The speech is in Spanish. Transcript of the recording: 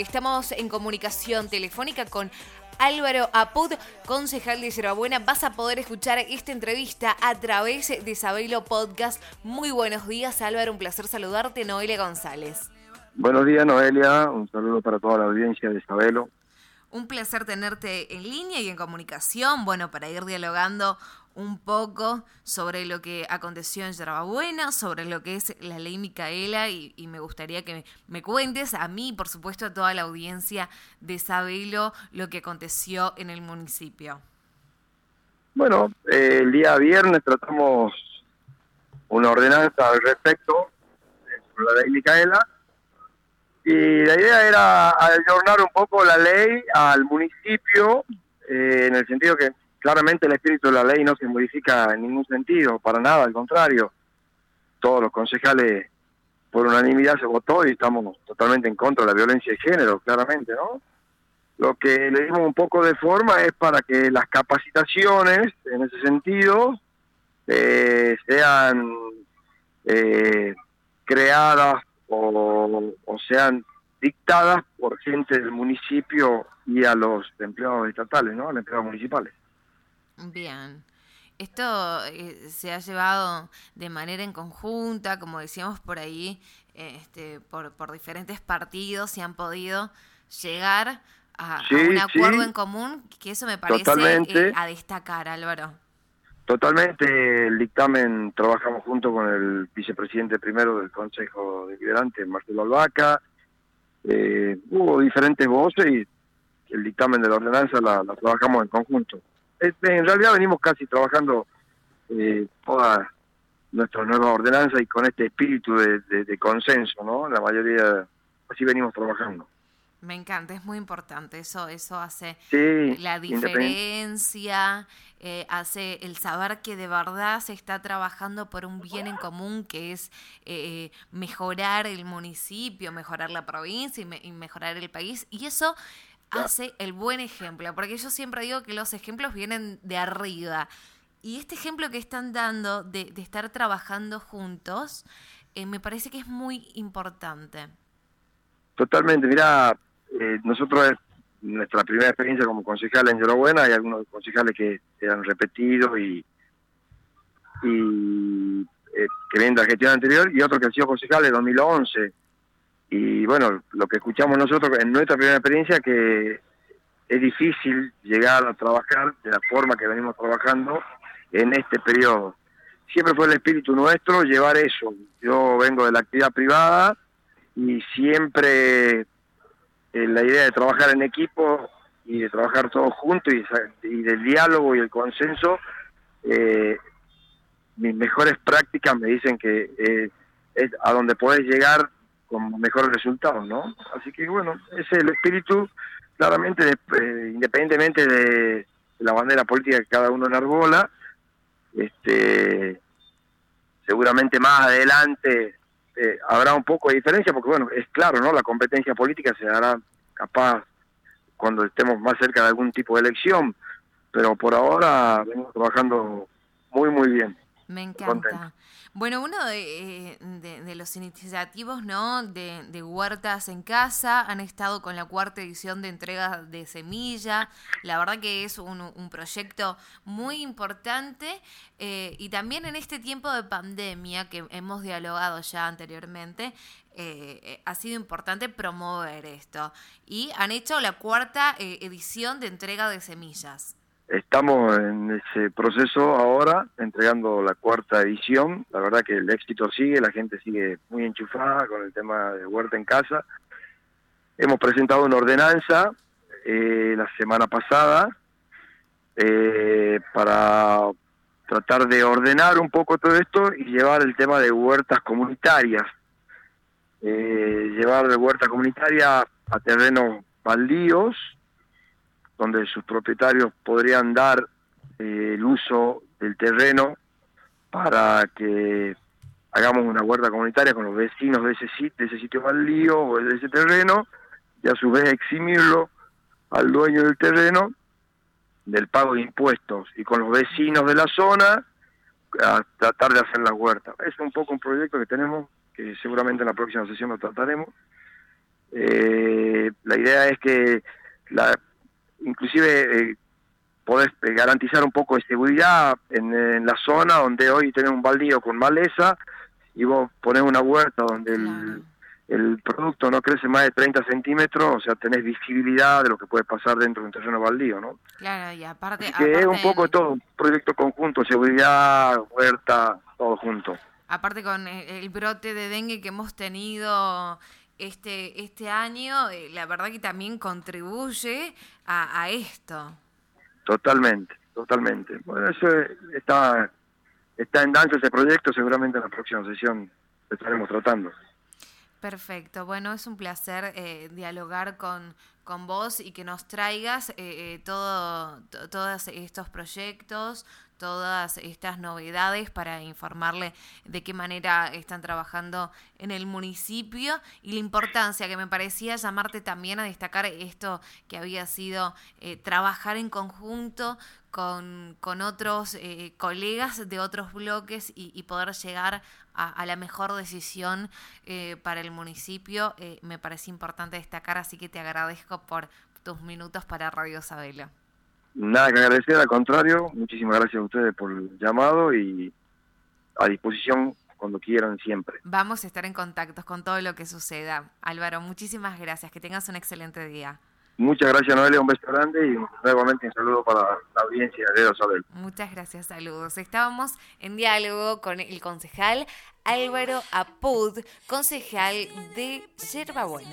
Estamos en comunicación telefónica con Álvaro Apud, concejal de Yerbabuena. Vas a poder escuchar esta entrevista a través de Sabelo Podcast. Muy buenos días, Álvaro. Un placer saludarte. Noelia González. Buenos días, Noelia. Un saludo para toda la audiencia de Sabelo. Un placer tenerte en línea y en comunicación, bueno, para ir dialogando un poco sobre lo que aconteció en Yerbabuena, sobre lo que es la ley Micaela y, me gustaría que me, cuentes a mí, por supuesto, a toda la audiencia de Sabelo lo que aconteció en el municipio. Bueno, eh, el día viernes tratamos una ordenanza al respecto sobre la ley Micaela y la idea era adornar un poco la ley al municipio eh, en el sentido que claramente el espíritu de la ley no se modifica en ningún sentido, para nada, al contrario. Todos los concejales por unanimidad se votó y estamos totalmente en contra de la violencia de género, claramente, ¿no? Lo que le dimos un poco de forma es para que las capacitaciones, en ese sentido, eh, sean eh, creadas o, o sean dictadas por gente del municipio y a los empleados estatales, ¿no? A los empleados municipales. Bien. Esto eh, se ha llevado de manera en conjunta, como decíamos por ahí, este, por, por diferentes partidos y han podido llegar a, un acuerdo en común, que eso me parece eh, a destacar, Álvaro. Totalmente, el dictamen trabajamos junto con el vicepresidente primero del Consejo Deliberante, Marcelo Albaca, eh, hubo diferentes voces y el dictamen de la ordenanza la trabajamos en conjunto. Este, en realidad venimos casi trabajando eh, toda nuestra nueva ordenanza y con este espíritu de, consenso, ¿no? La mayoría, así venimos trabajando. Me encanta, es muy importante, eso eso hace la diferencia, eh, hace el saber que de verdad se está trabajando por un bien en común que es eh, mejorar el municipio, mejorar la provincia y mejorar el país. Y eso hace el buen ejemplo, porque yo siempre digo que los ejemplos vienen de arriba. Y este ejemplo que están dando de, estar trabajando juntos, eh, me parece que es muy importante. Totalmente, mira, eh, nosotros nuestra primera experiencia como concejal en Llorobuena, hay algunos concejales que han repetido y, y eh, que vienen de la gestión anterior y otros que han sido concejales en 2011 y bueno, lo que escuchamos nosotros en nuestra primera experiencia que es difícil llegar a trabajar de la forma que venimos trabajando en este periodo. Siempre fue el espíritu nuestro llevar eso. Yo vengo de la actividad privada y siempre eh, la idea de trabajar en equipo y de trabajar todos juntos y, del diálogo y el consenso, eh, mis mejores prácticas me dicen que eh, es a donde puedes llegar con mejores resultados, ¿no? Así que bueno, ese es el espíritu, claramente, eh, independientemente de, la bandera política que cada uno enarbola, este, seguramente más adelante eh, habrá un poco de diferencia, porque bueno, es claro, ¿no? La competencia política se hará capaz cuando estemos más cerca de algún tipo de elección, pero por ahora venimos trabajando muy, muy bien. Me encanta. Bueno, uno de, de, los iniciativos, ¿no? De, de, Huertas en Casa, han estado con la cuarta edición de entrega de semilla. La verdad que es un, un proyecto muy importante eh, y también en este tiempo de pandemia que hemos dialogado ya anteriormente, eh, eh, ha sido importante promover esto. Y han hecho la cuarta edición de entrega de semillas. Estamos en ese proceso ahora, entregando la cuarta edición. La verdad que el éxito sigue, la gente sigue muy enchufada con el tema de huerta en casa. Hemos presentado una ordenanza eh, la semana pasada eh, para tratar de ordenar un poco todo esto y llevar el tema de huertas comunitarias. Eh, llevar de huerta comunitaria a terrenos baldíos, donde sus propietarios podrían dar eh, el uso del terreno para que hagamos una huerta comunitaria con los vecinos de ese sitio, de ese sitio baldío o de ese terreno, y a su vez eximirlo al dueño del terreno del pago de impuestos y con los vecinos de la zona a tratar de hacer la huerta. Es un poco un proyecto que tenemos, que seguramente en la próxima sesión lo trataremos, Eh, la idea es que la, inclusive eh, podés garantizar un poco de seguridad en, la zona donde hoy tenemos un baldío con maleza y vos ponés una huerta donde el el producto no crece más de 30 centímetros, o sea, tenés visibilidad de lo que puede pasar dentro de un terreno baldío, ¿no? Claro, y aparte... que es un poco todo, un proyecto conjunto, seguridad, huerta, todo junto. Aparte con el brote de dengue que hemos tenido este, este año, eh, la verdad que también contribuye a, a esto. Totalmente, totalmente. Bueno, eso está, está en danza ese proyecto, seguramente en la próxima sesión lo estaremos tratando. Perfecto, bueno, es un placer eh, dialogar con, con vos y que nos traigas eh, eh, todo, todos estos proyectos, todas estas novedades para informarle de qué manera están trabajando en el municipio y la importancia que me parecía llamarte también a destacar esto que había sido trabajar en conjunto con, con otros colegas de otros bloques y, poder llegar a, la mejor decisión eh, para el municipio, eh, me parece importante destacar, así que te agradezco por tus minutos para Radio Sabelo. Nada que agradecer, al contrario, muchísimas gracias a ustedes por el llamado y a disposición cuando quieran siempre. Vamos a estar en contacto con todo lo que suceda. Álvaro, muchísimas gracias, que tengas un excelente día. Muchas gracias, Noelia. Un beso grande y nuevamente un saludo para la audiencia de Sabel. Muchas gracias, saludos. Estábamos en diálogo con el concejal Álvaro Apud, concejal de Yerba Buena.